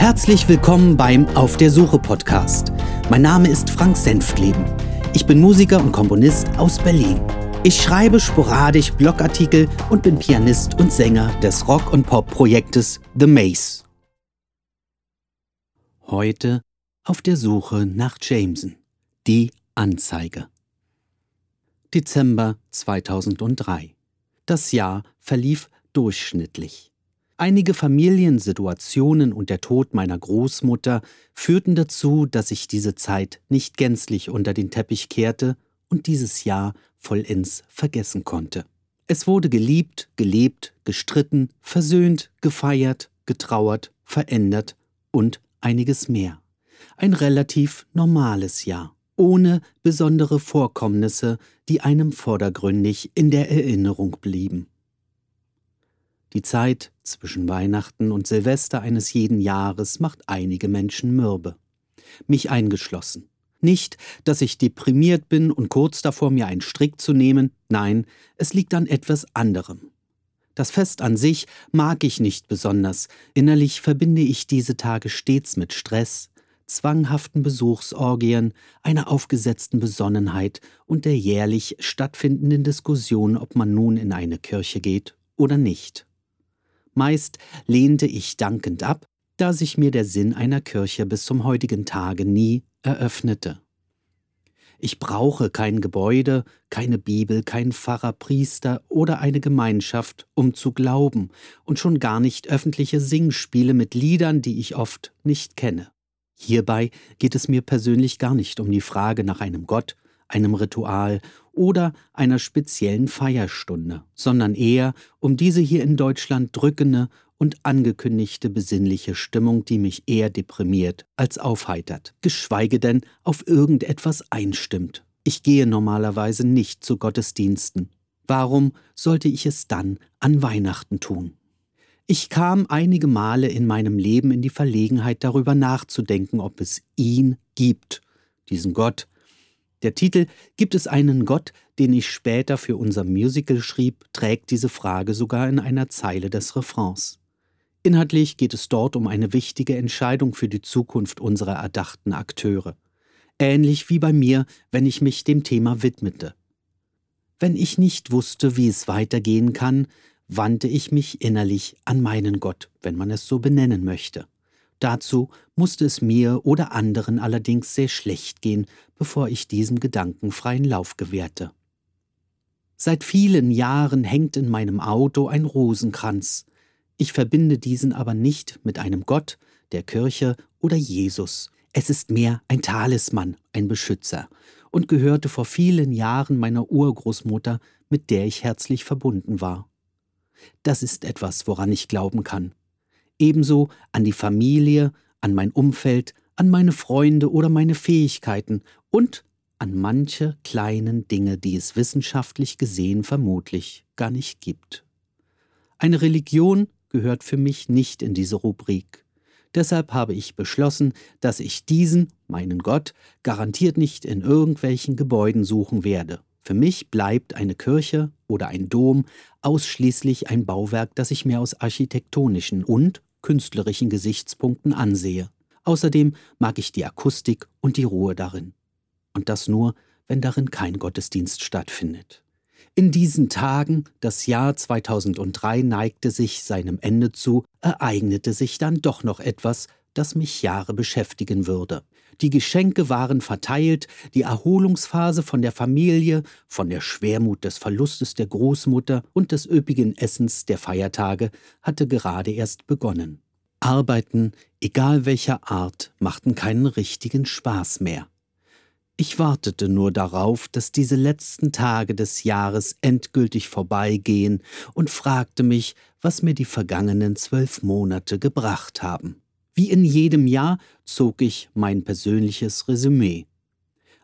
Herzlich willkommen beim Auf der Suche Podcast. Mein Name ist Frank Senftleben. Ich bin Musiker und Komponist aus Berlin. Ich schreibe sporadisch Blogartikel und bin Pianist und Sänger des Rock- und Pop-Projektes The Maze. Heute auf der Suche nach Jameson. Die Anzeige. Dezember 2003. Das Jahr verlief durchschnittlich. Einige Familiensituationen und der Tod meiner Großmutter führten dazu, dass ich diese Zeit nicht gänzlich unter den Teppich kehrte und dieses Jahr vollends vergessen konnte. Es wurde geliebt, gelebt, gestritten, versöhnt, gefeiert, getrauert, verändert und einiges mehr. Ein relativ normales Jahr ohne besondere Vorkommnisse, die einem vordergründig in der Erinnerung blieben. Die Zeit zwischen Weihnachten und Silvester eines jeden Jahres macht einige Menschen mürbe. Mich eingeschlossen. Nicht, dass ich deprimiert bin und kurz davor, mir einen Strick zu nehmen, nein, es liegt an etwas anderem. Das Fest an sich mag ich nicht besonders, innerlich verbinde ich diese Tage stets mit Stress, zwanghaften Besuchsorgien, einer aufgesetzten Besonnenheit und der jährlich stattfindenden Diskussion, ob man nun in eine Kirche geht oder nicht. Meist lehnte ich dankend ab, da sich mir der Sinn einer Kirche bis zum heutigen Tage nie eröffnete. Ich brauche kein Gebäude, keine Bibel, kein Pfarrer, Priester oder eine Gemeinschaft, um zu glauben, und schon gar nicht öffentliche Singspiele mit Liedern, die ich oft nicht kenne. Hierbei geht es mir persönlich gar nicht um die Frage nach einem Gott, einem Ritual oder einer speziellen Feierstunde, sondern eher um diese hier in Deutschland drückende und angekündigte besinnliche Stimmung, die mich eher deprimiert als aufheitert, geschweige denn auf irgendetwas einstimmt. Ich gehe normalerweise nicht zu Gottesdiensten. Warum sollte ich es dann an Weihnachten tun? Ich kam einige Male in meinem Leben in die Verlegenheit darüber nachzudenken, ob es ihn gibt, diesen Gott. Der Titel Gibt es einen Gott, den ich später für unser Musical schrieb, trägt diese Frage sogar in einer Zeile des Refrains. Inhaltlich geht es dort um eine wichtige Entscheidung für die Zukunft unserer erdachten Akteure. Ähnlich wie bei mir, wenn ich mich dem Thema widmete. Wenn ich nicht wusste, wie es weitergehen kann, wandte ich mich innerlich an meinen Gott, wenn man es so benennen möchte. Dazu musste es mir oder anderen allerdings sehr schlecht gehen, bevor ich diesem Gedanken freien Lauf gewährte. Seit vielen Jahren hängt in meinem Auto ein Rosenkranz. Ich verbinde diesen aber nicht mit einem Gott, der Kirche oder Jesus. Es ist mehr ein Talisman, ein Beschützer und gehörte vor vielen Jahren meiner Urgroßmutter, mit der ich herzlich verbunden war. Das ist etwas, woran ich glauben kann. Ebenso an die Familie, an mein Umfeld, an meine Freunde oder meine Fähigkeiten und an manche kleinen Dinge, die es wissenschaftlich gesehen vermutlich gar nicht gibt. Eine Religion gehört für mich nicht in diese Rubrik. Deshalb habe ich beschlossen, dass ich diesen, meinen Gott, garantiert nicht in irgendwelchen Gebäuden suchen werde. Für mich bleibt eine Kirche oder ein Dom ausschließlich ein Bauwerk, das ich mir aus architektonischen und künstlerischen Gesichtspunkten ansehe. Außerdem mag ich die Akustik und die Ruhe darin. Und das nur, wenn darin kein Gottesdienst stattfindet. In diesen Tagen, das Jahr 2003 neigte sich seinem Ende zu, ereignete sich dann doch noch etwas, das mich Jahre beschäftigen würde. Die Geschenke waren verteilt, die Erholungsphase von der Familie, von der Schwermut des Verlustes der Großmutter und des üppigen Essens der Feiertage hatte gerade erst begonnen. Arbeiten, egal welcher Art, machten keinen richtigen Spaß mehr. Ich wartete nur darauf, dass diese letzten Tage des Jahres endgültig vorbeigehen und fragte mich, was mir die vergangenen zwölf Monate gebracht haben. Wie in jedem Jahr zog ich mein persönliches Resümee.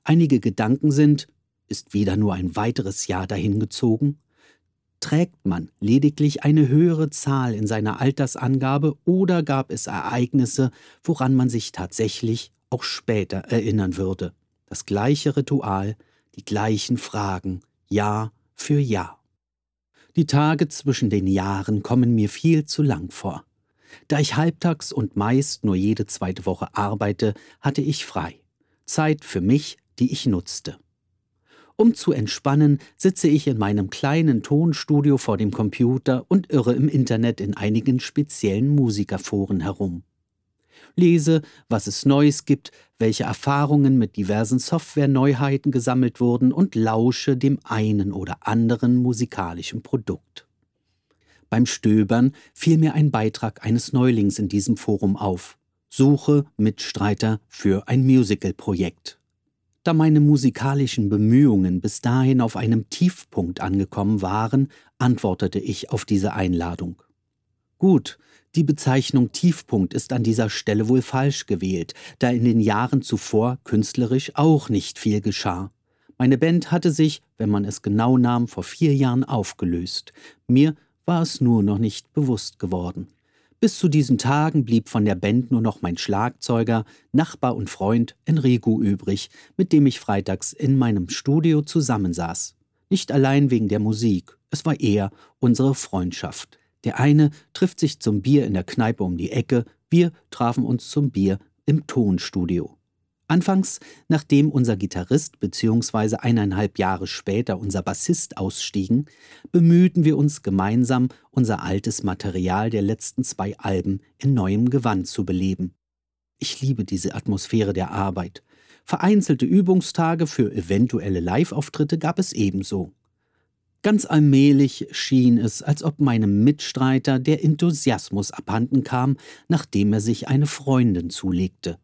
Einige Gedanken sind, ist wieder nur ein weiteres Jahr dahingezogen? Trägt man lediglich eine höhere Zahl in seiner Altersangabe oder gab es Ereignisse, woran man sich tatsächlich auch später erinnern würde? Das gleiche Ritual, die gleichen Fragen, Jahr für Jahr. Die Tage zwischen den Jahren kommen mir viel zu lang vor. Da ich halbtags und meist nur jede zweite Woche arbeite, hatte ich frei. Zeit für mich, die ich nutzte. Um zu entspannen, sitze ich in meinem kleinen Tonstudio vor dem Computer und irre im Internet in einigen speziellen Musikerforen herum. Lese, was es Neues gibt, welche Erfahrungen mit diversen Software-Neuheiten gesammelt wurden und lausche dem einen oder anderen musikalischen Produkt. Beim Stöbern fiel mir ein Beitrag eines Neulings in diesem Forum auf. Suche Mitstreiter für ein Musical-Projekt. Da meine musikalischen Bemühungen bis dahin auf einem Tiefpunkt angekommen waren, antwortete ich auf diese Einladung. Gut, die Bezeichnung Tiefpunkt ist an dieser Stelle wohl falsch gewählt, da in den Jahren zuvor künstlerisch auch nicht viel geschah. Meine Band hatte sich, wenn man es genau nahm, vor vier Jahren aufgelöst. Mir war es nur noch nicht bewusst geworden. Bis zu diesen Tagen blieb von der Band nur noch mein Schlagzeuger, Nachbar und Freund Enrico übrig, mit dem ich freitags in meinem Studio zusammensaß. Nicht allein wegen der Musik, es war eher unsere Freundschaft. Der eine trifft sich zum Bier in der Kneipe um die Ecke, wir trafen uns zum Bier im Tonstudio. Anfangs, nachdem unser Gitarrist bzw. eineinhalb Jahre später unser Bassist ausstiegen, bemühten wir uns gemeinsam, unser altes Material der letzten zwei Alben in neuem Gewand zu beleben. Ich liebe diese Atmosphäre der Arbeit. Vereinzelte Übungstage für eventuelle Live-Auftritte gab es ebenso. Ganz allmählich schien es, als ob meinem Mitstreiter der Enthusiasmus abhanden kam, nachdem er sich eine Freundin zulegte.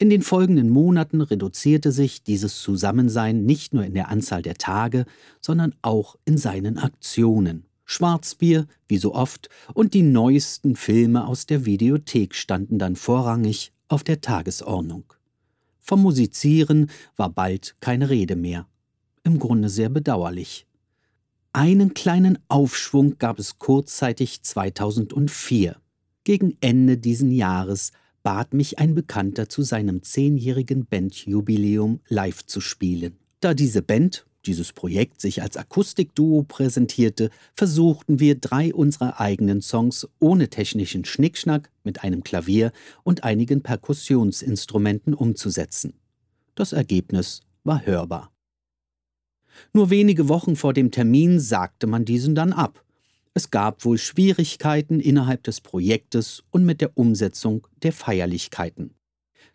In den folgenden Monaten reduzierte sich dieses Zusammensein nicht nur in der Anzahl der Tage, sondern auch in seinen Aktionen. Schwarzbier, wie so oft, und die neuesten Filme aus der Videothek standen dann vorrangig auf der Tagesordnung. Vom Musizieren war bald keine Rede mehr. Im Grunde sehr bedauerlich. Einen kleinen Aufschwung gab es kurzzeitig 2004. Gegen Ende diesen Jahres bat mich ein Bekannter zu seinem zehnjährigen Bandjubiläum live zu spielen. Da diese Band, dieses Projekt sich als Akustikduo präsentierte, versuchten wir drei unserer eigenen Songs ohne technischen Schnickschnack mit einem Klavier und einigen Perkussionsinstrumenten umzusetzen. Das Ergebnis war hörbar. Nur wenige Wochen vor dem Termin sagte man diesen dann ab. Es gab wohl Schwierigkeiten innerhalb des Projektes und mit der Umsetzung der Feierlichkeiten.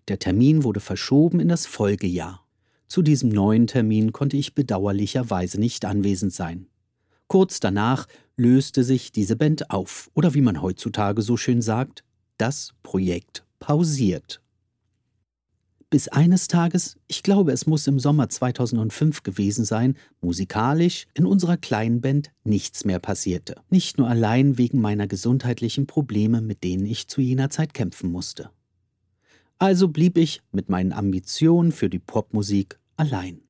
Der Termin wurde verschoben in das Folgejahr. Zu diesem neuen Termin konnte ich bedauerlicherweise nicht anwesend sein. Kurz danach löste sich diese Band auf, oder wie man heutzutage so schön sagt, das Projekt pausiert bis eines Tages, ich glaube es muss im Sommer 2005 gewesen sein, musikalisch in unserer kleinen Band nichts mehr passierte. Nicht nur allein wegen meiner gesundheitlichen Probleme, mit denen ich zu jener Zeit kämpfen musste. Also blieb ich mit meinen Ambitionen für die Popmusik allein.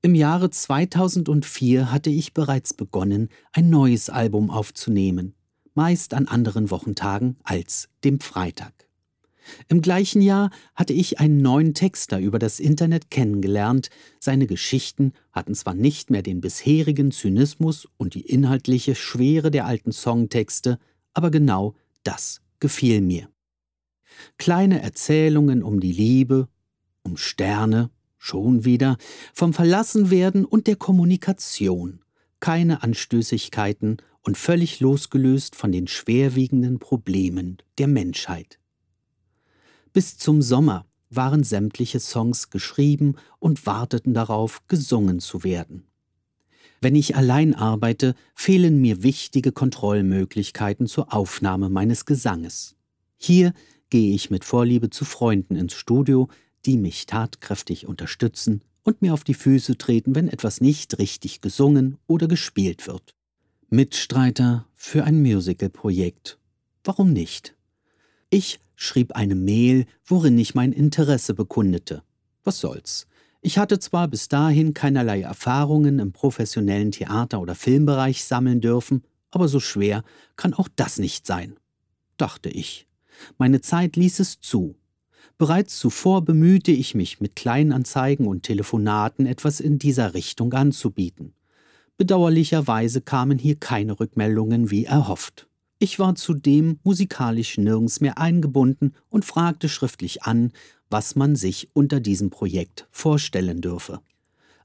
Im Jahre 2004 hatte ich bereits begonnen, ein neues Album aufzunehmen, meist an anderen Wochentagen als dem Freitag. Im gleichen Jahr hatte ich einen neuen Texter über das Internet kennengelernt. Seine Geschichten hatten zwar nicht mehr den bisherigen Zynismus und die inhaltliche Schwere der alten Songtexte, aber genau das gefiel mir. Kleine Erzählungen um die Liebe, um Sterne, schon wieder, vom Verlassenwerden und der Kommunikation, keine Anstößigkeiten und völlig losgelöst von den schwerwiegenden Problemen der Menschheit. Bis zum Sommer waren sämtliche Songs geschrieben und warteten darauf, gesungen zu werden. Wenn ich allein arbeite, fehlen mir wichtige Kontrollmöglichkeiten zur Aufnahme meines Gesanges. Hier gehe ich mit Vorliebe zu Freunden ins Studio, die mich tatkräftig unterstützen und mir auf die Füße treten, wenn etwas nicht richtig gesungen oder gespielt wird. Mitstreiter für ein Musical-Projekt. Warum nicht? Ich schrieb eine Mail, worin ich mein Interesse bekundete. Was soll's? Ich hatte zwar bis dahin keinerlei Erfahrungen im professionellen Theater- oder Filmbereich sammeln dürfen, aber so schwer kann auch das nicht sein, dachte ich. Meine Zeit ließ es zu. Bereits zuvor bemühte ich mich, mit Kleinanzeigen und Telefonaten etwas in dieser Richtung anzubieten. Bedauerlicherweise kamen hier keine Rückmeldungen wie erhofft. Ich war zudem musikalisch nirgends mehr eingebunden und fragte schriftlich an, was man sich unter diesem Projekt vorstellen dürfe.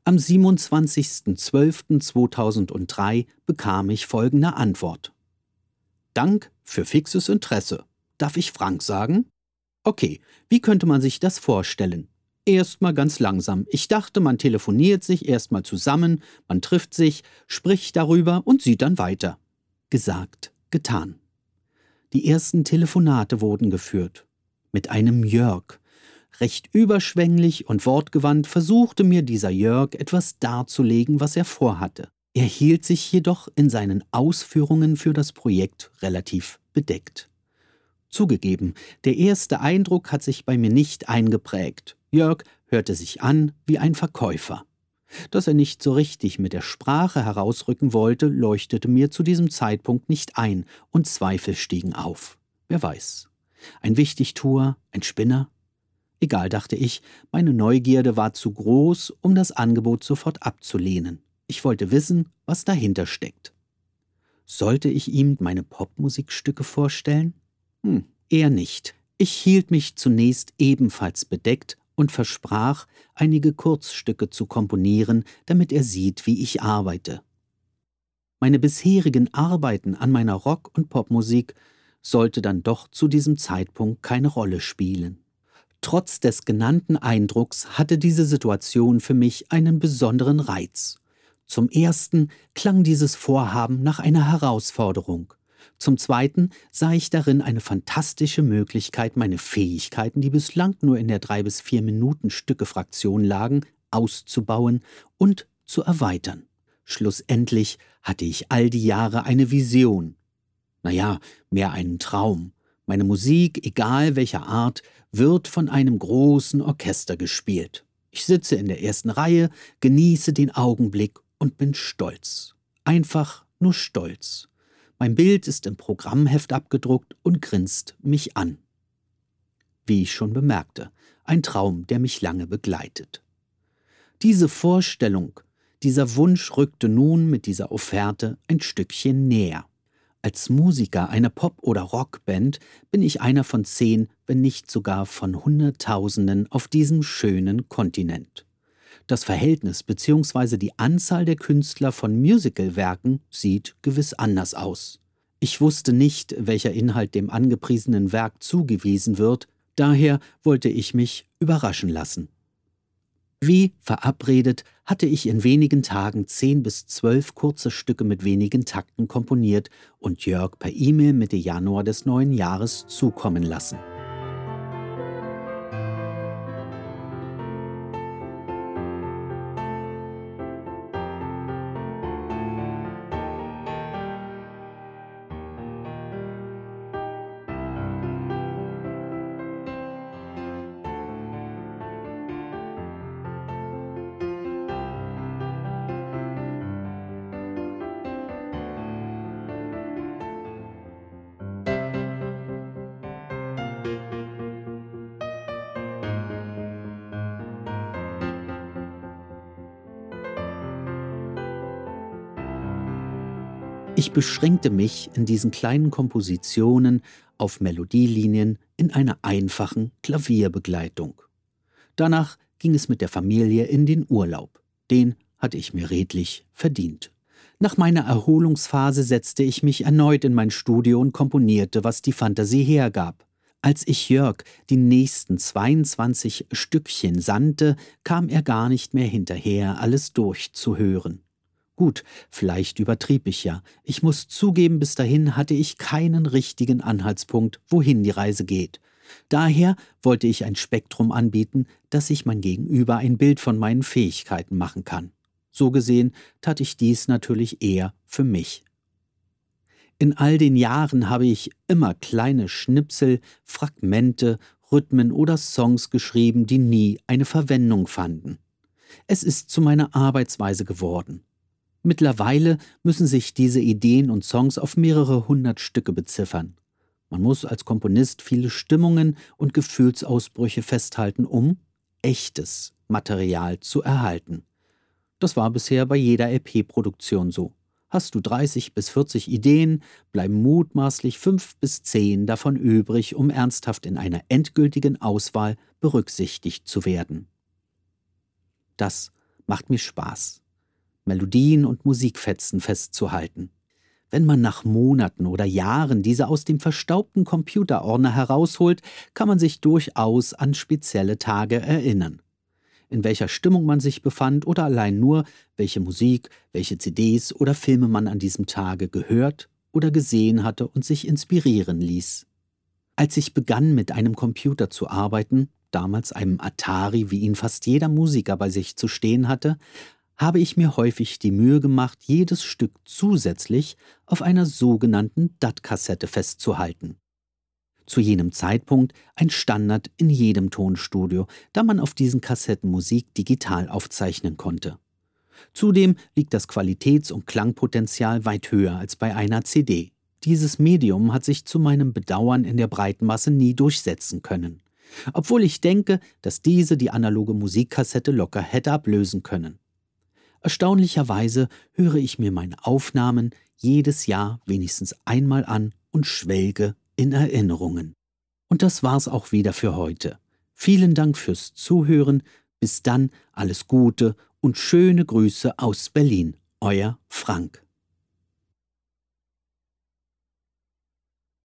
Am 27.12.2003 bekam ich folgende Antwort. Dank für fixes Interesse. Darf ich Frank sagen? Okay, wie könnte man sich das vorstellen? Erstmal ganz langsam. Ich dachte, man telefoniert sich erstmal zusammen, man trifft sich, spricht darüber und sieht dann weiter. Gesagt getan. Die ersten Telefonate wurden geführt. Mit einem Jörg. Recht überschwänglich und wortgewandt versuchte mir dieser Jörg etwas darzulegen, was er vorhatte. Er hielt sich jedoch in seinen Ausführungen für das Projekt relativ bedeckt. Zugegeben, der erste Eindruck hat sich bei mir nicht eingeprägt. Jörg hörte sich an wie ein Verkäufer. Dass er nicht so richtig mit der Sprache herausrücken wollte, leuchtete mir zu diesem Zeitpunkt nicht ein, und Zweifel stiegen auf. Wer weiß. Ein Wichtigtuer, ein Spinner? Egal, dachte ich, meine Neugierde war zu groß, um das Angebot sofort abzulehnen. Ich wollte wissen, was dahinter steckt. Sollte ich ihm meine Popmusikstücke vorstellen? Hm, eher nicht. Ich hielt mich zunächst ebenfalls bedeckt und versprach, einige Kurzstücke zu komponieren, damit er sieht, wie ich arbeite. Meine bisherigen Arbeiten an meiner Rock- und Popmusik sollte dann doch zu diesem Zeitpunkt keine Rolle spielen. Trotz des genannten Eindrucks hatte diese Situation für mich einen besonderen Reiz. Zum ersten klang dieses Vorhaben nach einer Herausforderung. Zum Zweiten sah ich darin eine fantastische Möglichkeit, meine Fähigkeiten, die bislang nur in der drei bis vier Minuten Stücke-Fraktion lagen, auszubauen und zu erweitern. Schlussendlich hatte ich all die Jahre eine Vision. Naja, mehr einen Traum. Meine Musik, egal welcher Art, wird von einem großen Orchester gespielt. Ich sitze in der ersten Reihe, genieße den Augenblick und bin stolz. Einfach nur stolz. Mein Bild ist im Programmheft abgedruckt und grinst mich an. Wie ich schon bemerkte, ein Traum, der mich lange begleitet. Diese Vorstellung, dieser Wunsch rückte nun mit dieser Offerte ein Stückchen näher. Als Musiker einer Pop- oder Rockband bin ich einer von zehn, wenn nicht sogar von Hunderttausenden auf diesem schönen Kontinent. Das Verhältnis bzw. die Anzahl der Künstler von Musicalwerken sieht gewiss anders aus. Ich wusste nicht, welcher Inhalt dem angepriesenen Werk zugewiesen wird, daher wollte ich mich überraschen lassen. Wie verabredet hatte ich in wenigen Tagen zehn bis zwölf kurze Stücke mit wenigen Takten komponiert und Jörg per E-Mail Mitte Januar des neuen Jahres zukommen lassen. Ich beschränkte mich in diesen kleinen Kompositionen auf Melodielinien in einer einfachen Klavierbegleitung. Danach ging es mit der Familie in den Urlaub. Den hatte ich mir redlich verdient. Nach meiner Erholungsphase setzte ich mich erneut in mein Studio und komponierte, was die Fantasie hergab. Als ich Jörg die nächsten 22 Stückchen sandte, kam er gar nicht mehr hinterher, alles durchzuhören. Gut, vielleicht übertrieb ich ja. Ich muss zugeben, bis dahin hatte ich keinen richtigen Anhaltspunkt, wohin die Reise geht. Daher wollte ich ein Spektrum anbieten, dass sich mein Gegenüber ein Bild von meinen Fähigkeiten machen kann. So gesehen tat ich dies natürlich eher für mich. In all den Jahren habe ich immer kleine Schnipsel, Fragmente, Rhythmen oder Songs geschrieben, die nie eine Verwendung fanden. Es ist zu meiner Arbeitsweise geworden. Mittlerweile müssen sich diese Ideen und Songs auf mehrere hundert Stücke beziffern. Man muss als Komponist viele Stimmungen und Gefühlsausbrüche festhalten, um echtes Material zu erhalten. Das war bisher bei jeder LP-Produktion so. Hast du 30 bis 40 Ideen, bleiben mutmaßlich 5 bis 10 davon übrig, um ernsthaft in einer endgültigen Auswahl berücksichtigt zu werden. Das macht mir Spaß, Melodien und Musikfetzen festzuhalten. Wenn man nach Monaten oder Jahren diese aus dem verstaubten Computerordner herausholt, kann man sich durchaus an spezielle Tage erinnern in welcher Stimmung man sich befand oder allein nur, welche Musik, welche CDs oder Filme man an diesem Tage gehört oder gesehen hatte und sich inspirieren ließ. Als ich begann, mit einem Computer zu arbeiten, damals einem Atari, wie ihn fast jeder Musiker bei sich zu stehen hatte, habe ich mir häufig die Mühe gemacht, jedes Stück zusätzlich auf einer sogenannten DAT-Kassette festzuhalten zu jenem Zeitpunkt ein Standard in jedem Tonstudio, da man auf diesen Kassetten Musik digital aufzeichnen konnte. Zudem liegt das Qualitäts- und Klangpotenzial weit höher als bei einer CD. Dieses Medium hat sich zu meinem Bedauern in der breiten Masse nie durchsetzen können. Obwohl ich denke, dass diese die analoge Musikkassette locker hätte ablösen können. Erstaunlicherweise höre ich mir meine Aufnahmen jedes Jahr wenigstens einmal an und schwelge in Erinnerungen. Und das war's auch wieder für heute. Vielen Dank fürs Zuhören. Bis dann alles Gute und schöne Grüße aus Berlin. Euer Frank.